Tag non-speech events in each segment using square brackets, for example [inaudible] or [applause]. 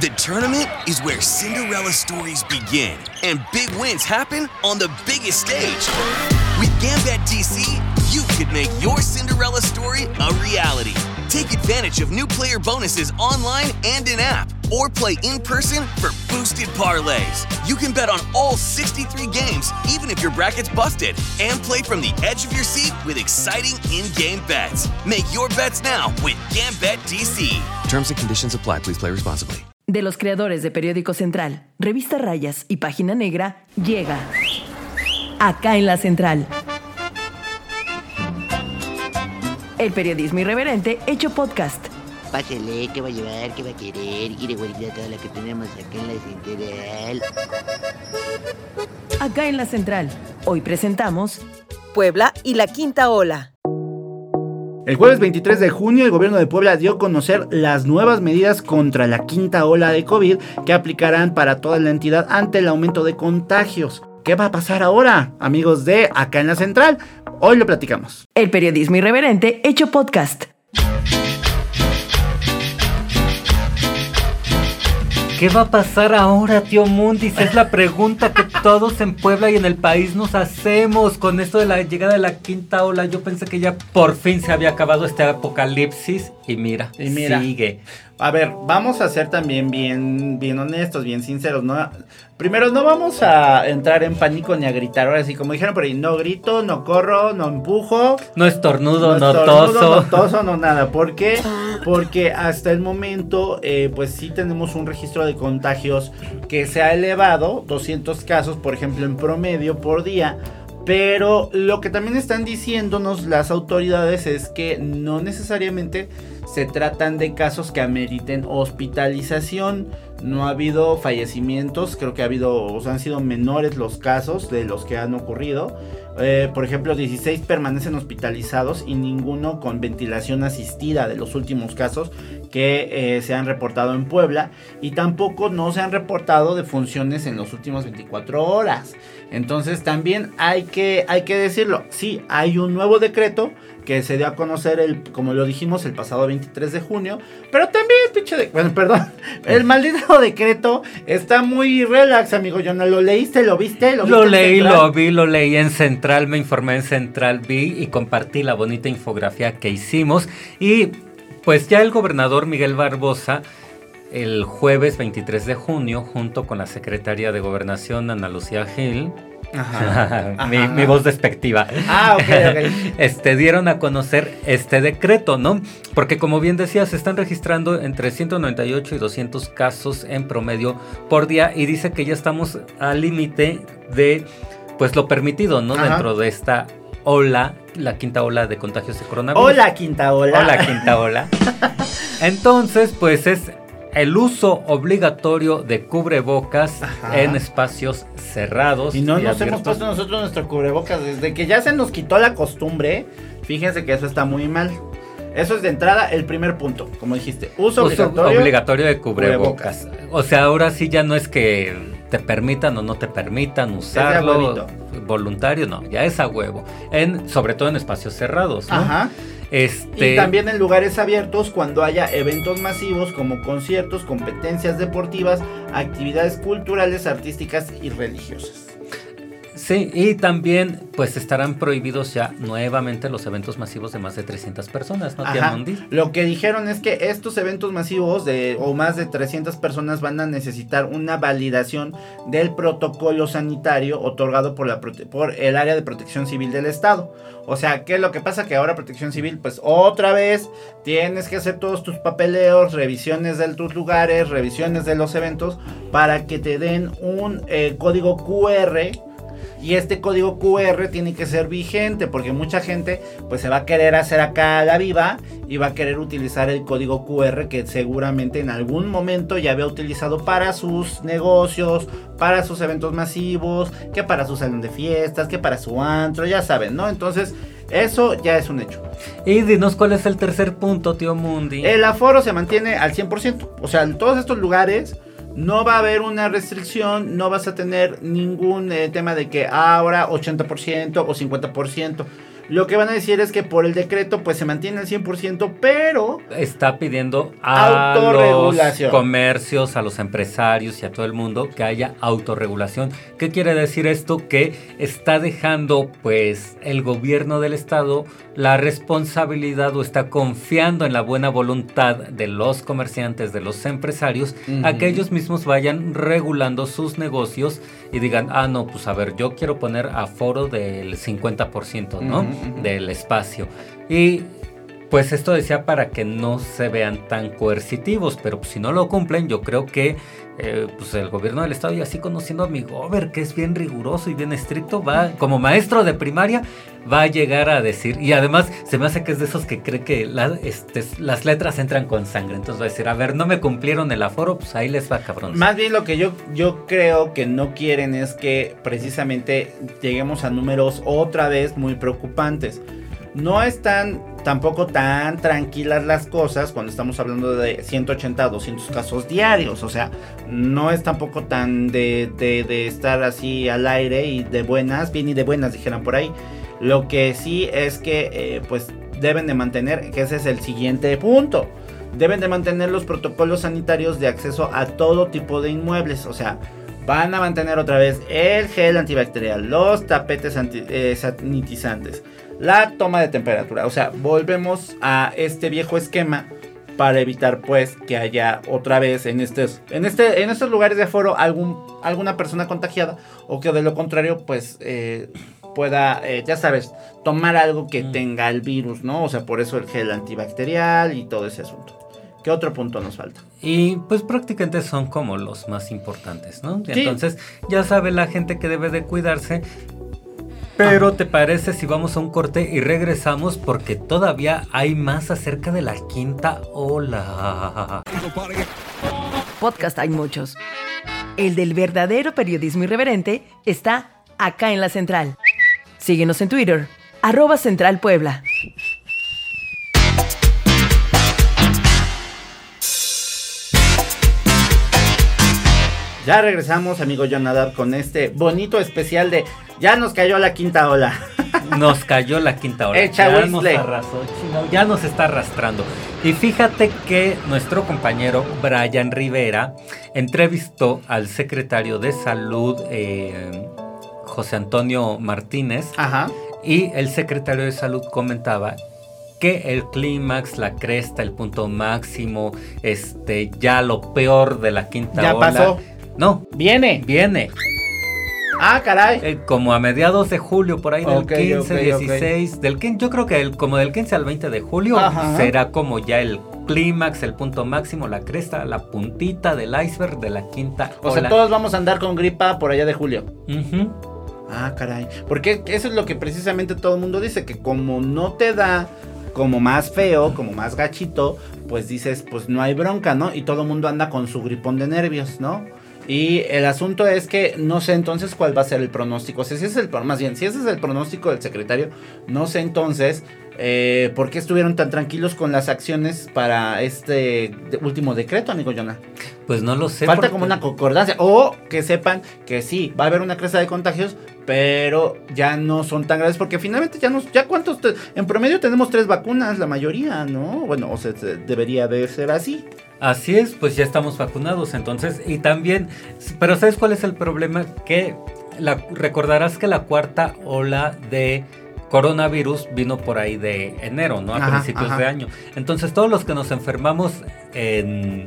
The tournament is where Cinderella stories begin and big wins happen on the biggest stage. With Gambit DC, you could make your Cinderella story a reality. Take advantage of new player bonuses online and in app, or play in person for boosted parlays. You can bet on all 63 games, even if your bracket's busted, and play from the edge of your seat with exciting in game bets. Make your bets now with Gambit DC. Terms and conditions apply. Please play responsibly. De los creadores de Periódico Central, Revista Rayas y Página Negra, llega acá en la Central. El periodismo irreverente hecho podcast. Pásele, ¿qué va a llevar? ¿Qué va a querer? Guardar toda la que tenemos acá en la central. Acá en la Central. Hoy presentamos Puebla y la Quinta Ola. El jueves 23 de junio el gobierno de Puebla dio a conocer las nuevas medidas contra la quinta ola de COVID que aplicarán para toda la entidad ante el aumento de contagios. ¿Qué va a pasar ahora, amigos de Acá en la Central? Hoy lo platicamos. El periodismo irreverente hecho podcast. ¿Qué va a pasar ahora, tío Mundis? Es la pregunta que todos en Puebla y en el país nos hacemos con esto de la llegada de la quinta ola. Yo pensé que ya por fin se había acabado este apocalipsis y mira, Y mira. sigue. A ver, vamos a ser también bien, bien honestos, bien sinceros, ¿no? Primero, no vamos a entrar en pánico ni a gritar. Ahora sí, como dijeron por ahí, no grito, no corro, no empujo. No estornudo, no, estornudo, toso. No toso, no nada. ¿Por qué? Porque hasta el momento, eh, pues sí tenemos un registro de contagios que se ha elevado, 200 casos, por ejemplo, en promedio por día. Pero lo que también están diciéndonos las autoridades es que no necesariamente se tratan de casos que ameriten hospitalización. No ha habido fallecimientos, creo que ha habido, o sea, han sido menores los casos de los que han ocurrido. Eh, por ejemplo, 16 permanecen hospitalizados y ninguno con ventilación asistida de los últimos casos que eh, se han reportado en Puebla. Y tampoco no se han reportado de funciones en las últimas 24 horas. Entonces también hay que, hay que decirlo. Sí, hay un nuevo decreto que se dio a conocer, el, como lo dijimos, el pasado 23 de junio. Pero también, pinche de, bueno, perdón, [laughs] el maldito decreto está muy relax, amigo. Yo no lo leíste, lo viste, lo, Lo viste leí, lo vi, lo leí en Central, me informé en Central, vi y compartí la bonita infografía que hicimos. Y pues ya el gobernador Miguel Barbosa, el jueves 23 de junio, junto con la secretaria de Gobernación Ana Lucía Gil, [laughs] Ajá, mi, voz despectiva. Ah, ok, ok. [laughs] Este, dieron a conocer este decreto, ¿no? Porque como bien decía, se están registrando entre 198 y 200 casos en promedio por día y dice que ya estamos al límite de, pues, lo permitido, ¿no? Ajá. Dentro de esta ola, la quinta ola de contagios de coronavirus. Hola, quinta ola. Hola, quinta ola. [laughs] Entonces, pues es el uso obligatorio de cubrebocas Ajá. en espacios cerrados. Y no nos hemos puesto nosotros nuestro cubrebocas. Desde que ya se nos quitó la costumbre, fíjense que eso está muy mal. Eso es de entrada el primer punto, como dijiste. Uso, Uso obligatorio. obligatorio de cubrebocas. O sea, ahora sí ya no es que te permitan o no te permitan usarlo. Voluntario, no, ya es a huevo. En, sobre todo en espacios cerrados, ¿no? Ajá. Este, Y también en lugares abiertos cuando haya eventos masivos como conciertos, competencias deportivas, actividades culturales, artísticas y religiosas. Sí, y también pues estarán prohibidos ya nuevamente los eventos masivos de más de 300 personas, ¿no, Ajá. Lo que dijeron es que estos eventos masivos de o más de 300 personas van a necesitar una validación del protocolo sanitario otorgado por la por el área de Protección Civil del estado. O sea, ¿qué es lo que pasa? Que ahora Protección Civil, pues otra vez tienes que hacer todos tus papeleos, revisiones de tus lugares, revisiones de los eventos para que te den un eh, código QR y este código QR tiene que ser vigente porque mucha gente pues se va a querer hacer acá la viva y va a querer utilizar el código QR que seguramente en algún momento ya había utilizado para sus negocios, para sus eventos masivos, que para su salón de fiestas, que para su antro, ya saben, ¿no? Entonces eso ya es un hecho. Y dinos cuál es el tercer punto, tío Mundi. El aforo se mantiene al 100%. O sea, en todos estos lugares no va a haber una restricción, no vas a tener ningún eh, tema de que ahora 80% o 50%. Lo que van a decir es que por el decreto pues se mantiene al 100%, pero Está pidiendo a los comercios, a los empresarios y a todo el mundo que haya autorregulación. ¿Qué quiere decir esto? Que está dejando pues el gobierno del estado la responsabilidad o está confiando en la buena voluntad de los comerciantes, de los empresarios, a que ellos mismos vayan regulando sus negocios y digan, ah, no, pues a ver, yo quiero poner aforo del 50%, ¿no? Del espacio. Y pues esto decía para que no se vean tan coercitivos, pero pues, si no lo cumplen, yo creo que eh, pues el gobierno del estado, y así conociendo a mi gober, que es bien riguroso y bien estricto, va, como maestro de primaria, va a llegar a decir, y además se me hace que es de esos que cree que este, las letras entran con sangre, entonces va a decir, a ver, no me cumplieron el aforo, pues ahí les va cabrón. Más bien lo que yo, yo creo que no quieren es que precisamente lleguemos a números otra vez muy preocupantes. No están tampoco tan tranquilas las cosas cuando estamos hablando de 180 o 200 casos diarios. O sea, no es tampoco tan de, de- estar así al aire y de buenas, bien y de buenas dijeran por ahí. Lo que sí es que eh, pues deben de mantener, que ese es el siguiente punto deben de mantener los protocolos sanitarios de acceso a todo tipo de inmuebles. O sea, van a mantener otra vez el gel antibacterial, los tapetes eh, sanitizantes, la toma de temperatura. O sea, volvemos a este viejo esquema para evitar pues que haya otra vez en estos en este en estos lugares de aforo algún alguna persona contagiada o que de lo contrario pues eh, pueda eh, ya sabes tomar algo que Mm. tenga el virus no o sea por eso el gel antibacterial y todo ese asunto qué otro punto nos falta Y pues prácticamente son como los más importantes, ¿no? Sí. Entonces ya sabe la gente que debe de cuidarse. Pero ¿te parece si vamos a un corte y regresamos? Porque todavía hay más acerca de la quinta ola. Podcast hay muchos. El del verdadero periodismo irreverente está acá en la central. Síguenos en Twitter, arroba Central Puebla. Ya regresamos amigo Jonadab con este bonito especial de ya nos cayó la quinta ola [laughs] Nos cayó la quinta ola. Echa ya nos arrasó, chino, ya nos está arrastrando. Y fíjate que nuestro compañero Brian Rivera entrevistó al secretario de Salud, eh, José Antonio Martínez, ajá Y el secretario de salud comentaba que el clímax, la cresta, el punto máximo, este, ya lo peor de la quinta ya ola. pasó No, viene viene. ah caray eh, como a mediados de julio, por ahí del Ok, 15, ok, ok. 16, del 15, yo creo que el- como del 15 al 20 de julio Ajá. será como ya el clímax, el punto máximo, la cresta, la puntita del iceberg de la quinta o ola. sea todos vamos a andar con gripa por allá de julio. Ah, caray. Porque eso es lo que precisamente todo el mundo dice, que como no te da como más feo, como más gachito, pues dices, pues no hay bronca, ¿no? Y todo el mundo anda con su gripón de nervios, ¿no? Y el asunto es que no sé entonces cuál va a ser el pronóstico. O sea, si ese es el, más bien, si ese es el pronóstico del secretario, no sé entonces eh, por qué estuvieron tan tranquilos con las acciones para este último decreto, amigo Jonah. Pues no lo sé. Falta porque- como una concordancia. O que sepan que sí, va a haber una cresta de contagios, pero ya no son tan graves. Porque finalmente ya nos. Ya cuántos. en promedio tenemos tres vacunas, la mayoría, ¿no? Bueno, o sea, se- debería de ser así. Así es, pues ya estamos vacunados, entonces, y también, pero ¿sabes cuál es el problema? Que la, recordarás que la cuarta ola de coronavirus vino por ahí de enero, ¿no? A Ajá, principios ajá. de año. Entonces, todos los que nos enfermamos en,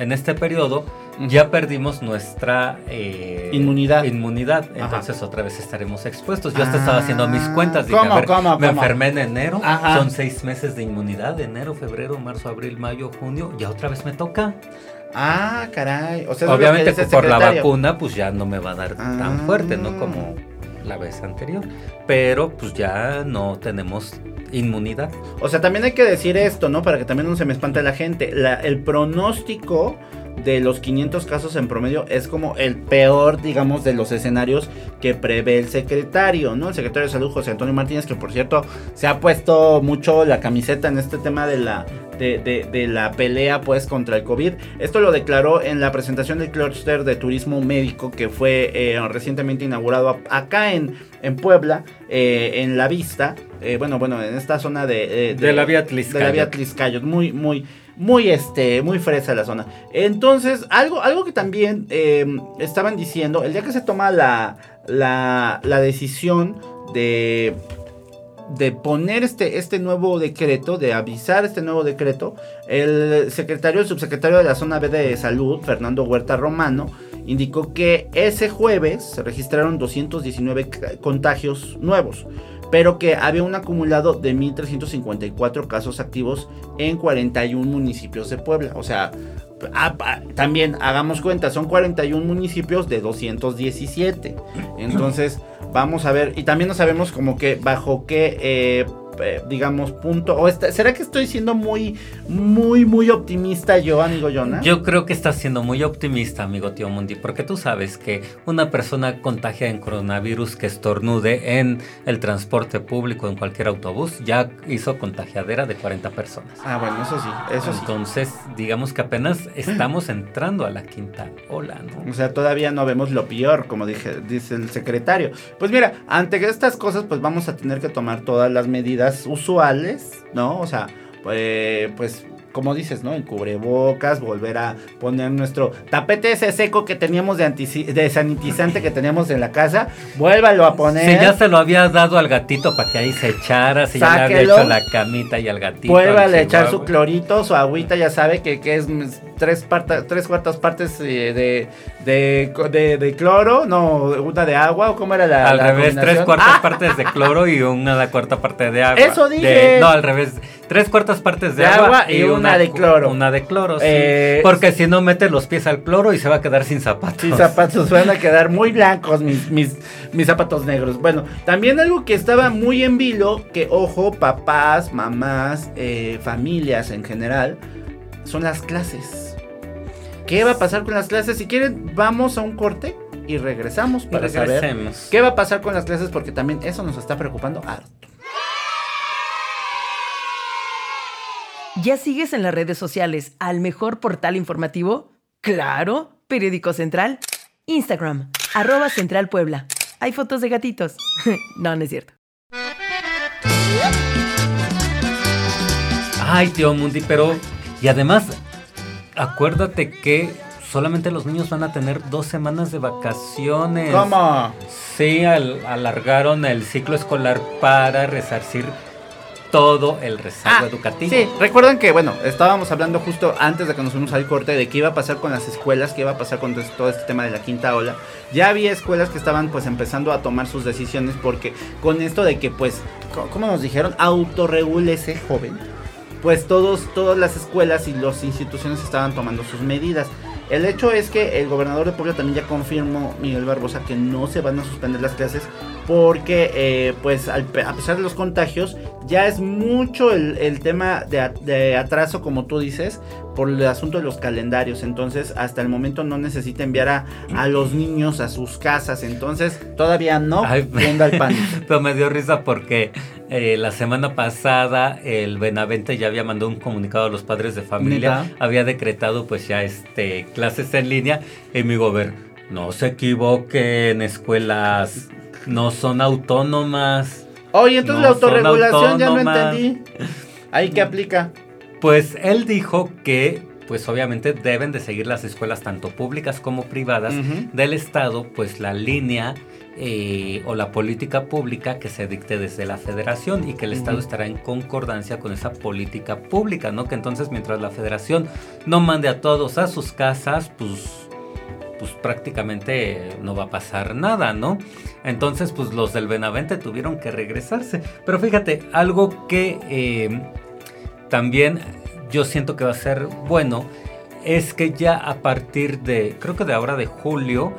en este periodo, ya perdimos nuestra eh, Inmunidad. Inmunidad. Ajá. Entonces, otra vez estaremos expuestos. Yo hasta estaba haciendo mis Ah, cuentas. Dije, ¿cómo, a ver, cómo, me cómo? enfermé en enero. Ajá. Son seis meses de inmunidad. Enero, febrero, marzo, abril, mayo, junio. Ya otra vez me toca. Ah, caray. O sea, Obviamente por la vacuna pues ya no me va a dar Ah. tan fuerte, ¿no? Como la vez anterior. Pero pues ya no tenemos inmunidad. O sea, también hay que decir esto, ¿no? Para que también no se me espante la gente. El pronóstico de los 500 casos en promedio es como el peor, digamos, de los escenarios que prevé el secretario, ¿no? El secretario de Salud, José Antonio Martínez, que por cierto se ha puesto mucho la camiseta en este tema de la de, de- de la pelea pues contra el COVID. Esto lo declaró en la presentación del clúster de turismo médico que fue eh, recientemente inaugurado acá en, en Puebla, eh, en La Vista. eh, bueno, bueno, en esta zona de, De la vía De la Tliscayot. vía Tliscayot, muy, muy, muy, este, muy fresa la zona. Entonces, algo, algo que también eh, estaban diciendo, el día que se toma la, la, la decisión de, de poner este, este nuevo decreto, de avisar este nuevo decreto, el secretario, el subsecretario de la zona B de salud, Fernando Huerta Romano, indicó que ese jueves se registraron 219 ca- contagios nuevos, pero que había un acumulado de 1.354 casos activos en 41 municipios de Puebla. O sea, ah, también hagamos cuenta, son 41 municipios de 217. Entonces, vamos a ver, y también no sabemos como que bajo qué, eh, eh, digamos, punto, o está- ¿será que estoy siendo muy, muy, muy optimista yo, amigo Jonah? Yo creo que estás siendo muy optimista, amigo Tío Mundi, porque tú sabes que una persona contagiada en coronavirus que estornude en el transporte público, en cualquier autobús, ya hizo contagiadera de 40 personas. Ah, bueno, eso sí, eso sí. Entonces, digamos que apenas estamos entrando a la quinta ola, ¿no? O sea, todavía no vemos lo peor, como dije, dice el secretario. Pues mira, ante estas cosas, pues vamos a tener que tomar todas las medidas usuales, ¿no? O sea, pues, pues como dices, ¿no? El cubrebocas, volver a poner nuestro tapete ese seco que teníamos de, de sanitizante que teníamos en la casa, vuélvalo a poner. Si ya se lo había dado al gatito para que ahí se echara, si ya le había hecho la camita y al gatito. Vuélvale a echar su clorito, su agüita, ya sabe que, que es tres, parta- tres cuartas partes eh, de, de, de- de cloro, no, una de agua, o cómo era la Al la revés, tres cuartas ¡Ah! [laughs] partes de cloro y una cuarta parte de agua. Eso dije. no, al revés. Tres cuartas partes de, agua y una de cloro. Una de cloro, sí. Eh, Porque si no mete los pies al cloro y se va a quedar sin zapatos. Mis zapatos van a quedar muy blancos, mis, mis, mis zapatos negros. Bueno, también algo que estaba muy en vilo, que ojo, papás, mamás, eh, familias en general, son las clases. ¿Qué va a pasar con las clases? Si quieren, vamos a un corte y regresamos para saber Regresemos. qué va a pasar con las clases, porque también eso nos está preocupando harto. ¿Ya sigues en las redes sociales al mejor portal informativo? Claro, Periódico Central. Instagram, arroba Central Puebla. Hay fotos de gatitos. [laughs] no, no es cierto. Ay, tío Mundi, pero. Y además, acuérdate que solamente los niños van a tener dos semanas de vacaciones. ¿Cómo? Sí, al- alargaron el ciclo escolar para resarcir todo el rezago Ah, educativo. Sí, recuerdan que, bueno, estábamos hablando justo antes de que nos fuimos al corte de qué iba a pasar con las escuelas, qué iba a pasar con todo este- todo este tema de la quinta ola. Ya había escuelas que estaban pues empezando a tomar sus decisiones porque con esto de que pues, co- ¿cómo nos dijeron? Autorregúlese, joven. Pues todos, todas las escuelas y las instituciones estaban tomando sus medidas. El hecho es que el gobernador de Puebla también ya confirmó, Miguel Barbosa, que no se van a suspender las clases porque, eh, pues, al a pesar de los contagios, ya es mucho el, el tema de, atraso, como tú dices, por el asunto de los calendarios. Entonces, hasta el momento no necesita enviar a, a los niños a sus casas. Entonces, todavía no [laughs] prenda el pánico. [laughs] Pero me dio risa porque eh, la semana pasada el Benavente ya había mandado un comunicado a los padres de familia, había decretado pues ya este clases en línea y mi gober, no se equivoquen, escuelas no son autónomas. Oye, entonces No la autorregulación ya no entendí. ¿Ahí qué aplica? Pues él dijo que pues obviamente deben de seguir las escuelas tanto públicas como privadas del Estado, pues la línea eh, o la política pública que se dicte desde la federación y que el Estado estará en concordancia con esa política pública, ¿no? Que entonces mientras la federación no mande a todos a sus casas, pues pues prácticamente no va a pasar nada, ¿no? Entonces, pues los del Benavente tuvieron que regresarse. Pero fíjate, algo que eh, también yo siento que va a ser bueno es que ya a partir de, creo que de ahora de julio,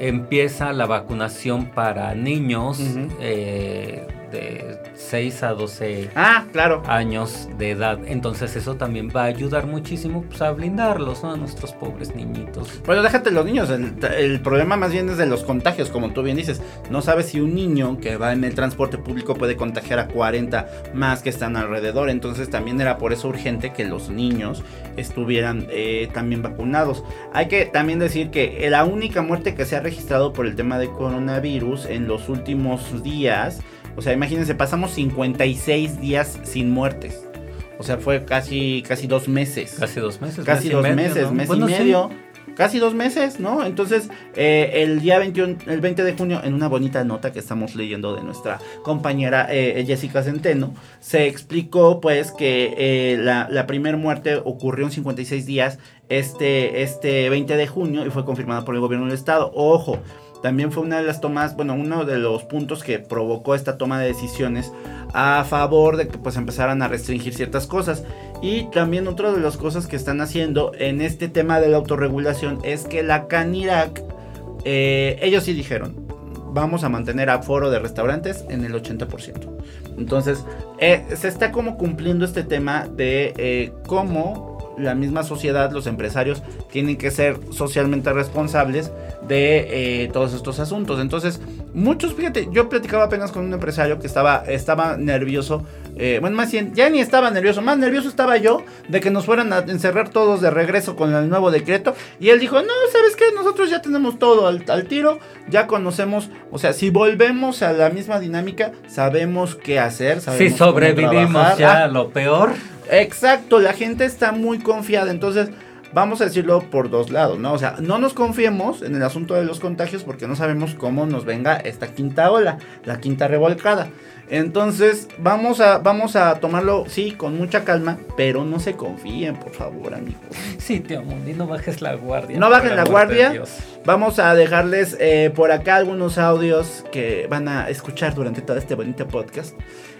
empieza la vacunación para niños eh, de 6 a 12 Ah, claro. años de edad. Entonces eso también va a ayudar muchísimo pues, a blindarlos, ¿no? A nuestros pobres niñitos. Bueno, déjate los niños. El, el problema más bien es de los contagios, como tú bien dices. No sabes si un niño que va en el transporte público puede contagiar a 40 más que están alrededor. Entonces también era por eso urgente que los niños estuvieran eh, también vacunados. Hay que también decir que la única muerte que se ha registrado por el tema de coronavirus en los últimos días, o sea, imagínense, pasamos 56 días sin muertes. O sea, fue casi, casi dos meses. Casi dos meses. Casi mes dos medio, meses, ¿no? mes Bueno, y sí. medio. Casi dos meses, ¿no? Entonces, eh, el día 21, el 20 de junio, en una bonita nota que estamos leyendo de nuestra compañera eh, Jessica Centeno, se explicó pues que eh, la, la primera muerte ocurrió en 56 días este, este 20 de junio y fue confirmada por el gobierno del estado. Ojo, también fue una de las tomas, bueno, uno de los puntos que provocó esta toma de decisiones a favor de que pues empezaran a restringir ciertas cosas. Y también otra de las cosas que están haciendo en este tema de la autorregulación es que la Canirac, eh, ellos sí dijeron, vamos a mantener aforo de restaurantes en el 80%. Entonces, eh, se está como cumpliendo este tema de eh, cómo la misma sociedad, los empresarios, tienen que ser socialmente responsables de eh, todos estos asuntos. Entonces, muchos, fíjate, yo platicaba apenas con un empresario que estaba, estaba nervioso. eh, bueno, más bien, ya ni estaba nervioso, más nervioso estaba yo de que nos fueran a encerrar todos de regreso con el nuevo decreto. Y él dijo, no, ¿sabes qué? Nosotros ya tenemos todo al, al tiro, ya conocemos, o sea, si volvemos a la misma dinámica, sabemos qué hacer. Si sabemos sobrevivimos ya Ah, lo peor. Exacto, la gente está muy confiada, entonces vamos a decirlo por dos lados, ¿no? O sea, no nos confiemos en el asunto de los contagios porque no sabemos cómo nos venga esta quinta ola, la quinta revolcada. Entonces, vamos a, vamos a tomarlo, sí, con mucha calma, pero no se confíen, por favor, amigos. Sí, tío Mundi, no bajes la guardia. No bajen por la guardia. Vamos a dejarles eh, por acá algunos audios que van a escuchar durante todo este bonito podcast.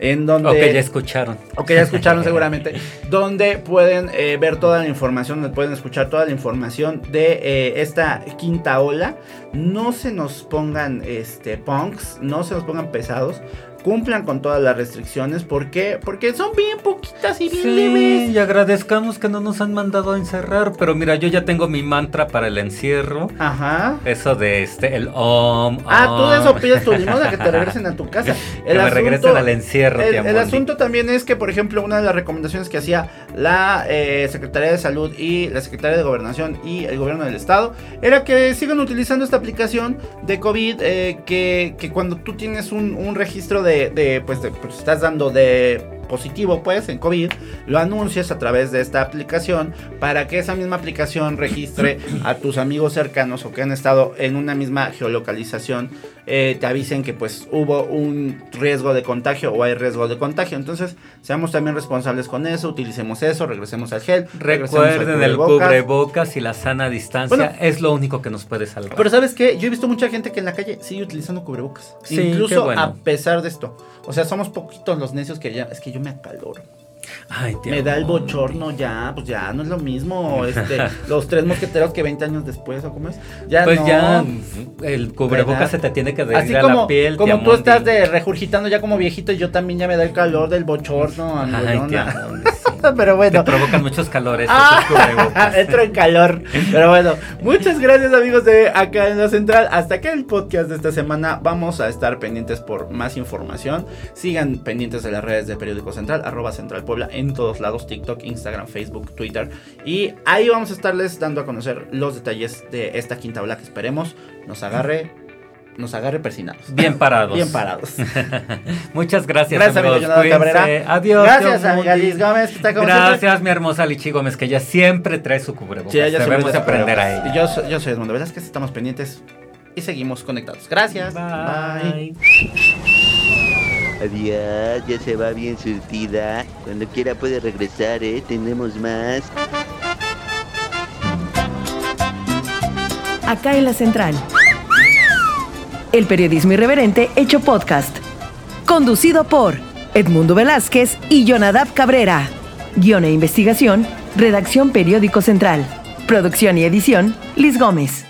En donde... O que ya escucharon. o que ya escucharon [laughs] seguramente, donde pueden eh, ver toda la información, donde pueden escuchar toda la información de eh, esta quinta ola. No se nos pongan este punks, no se nos pongan pesados. Cumplan con todas las restricciones. ¿Por qué? Porque son bien poquitas y bien Sí, leves. y agradezcamos que no nos han mandado a encerrar. Pero mira, yo ya tengo mi mantra para el encierro. Ajá. Eso de este, el om. Ah, tú de eso om. pides tu limosna, que te regresen a tu [laughs] casa. Que me regresen al encierro, el, el asunto también es que, por ejemplo, una de las recomendaciones que hacía la eh, Secretaría de Salud y la Secretaría de Gobernación y el gobierno del estado era que sigan utilizando esta aplicación de COVID eh, que, que cuando tú tienes un, un registro de, de, pues, de- pues, estás dando de positivo pues en COVID, lo anuncias a través de esta aplicación para que esa misma aplicación registre a tus amigos cercanos o que han estado en una misma geolocalización, eh, te avisen que pues hubo un riesgo de contagio o hay riesgo de contagio. Entonces, seamos también responsables con eso, utilicemos eso, regresemos al gel. al Recuerden el cubrebocas. y la sana distancia. Bueno. es lo único que nos puede salvar. Pero sabes qué, yo he visto mucha gente que en la calle sigue utilizando cubrebocas. Sí, Incluso bueno. a pesar de esto. O sea, somos poquitos los necios que ya, es que yo me acaloro. Ay, Me da el bochorno ya, pues ya no es lo mismo. Este, [laughs] los tres mosqueteros que 20 años después, ¿o cómo es? Ya Pues no. ya el cubrebocas ¿Verdad? se te tiene que Así a la piel. como tía tú estás de regurgitando ya como viejito, yo también ya me da el calor del bochorno, Ay, Pero bueno. Te provocan muchos calores Ah, [laughs] entro en calor. Pero bueno, muchas gracias amigos de acá en la central. Hasta acá el podcast de esta semana. Vamos a estar pendientes por más información. Sigan pendientes de las redes de Periódico Central, arroba Central Puebla en todos lados, TikTok, Instagram, Facebook, Twitter. Y ahí vamos a estarles dando a conocer los detalles de esta quinta ola que esperemos nos agarre, nos agarre persinados. Bien [laughs] parados. Bien parados. [laughs] Muchas gracias, Gracias, amigo amigos. Cabrera. Adiós. Gracias, amiga. Liz Gómez, que está como Gracias, siempre. mi hermosa Lichi Gómez, que ella siempre trae su cubrebocas. Sí, ella Debemos aprender a desespera. ella. Y Yo, soy- yo soy Edmundo Velázquez, estamos pendientes y seguimos conectados. Gracias. Bye. Adiós, ya se va bien surtida. Cuando quiera puede regresar, ¿eh? Tenemos más. Acá en la central. El periodismo irreverente hecho podcast. Conducido por Edmundo Velázquez y Jonadab Cabrera. Guión e investigación, redacción Periódico Central. Producción y edición, Liz Gómez.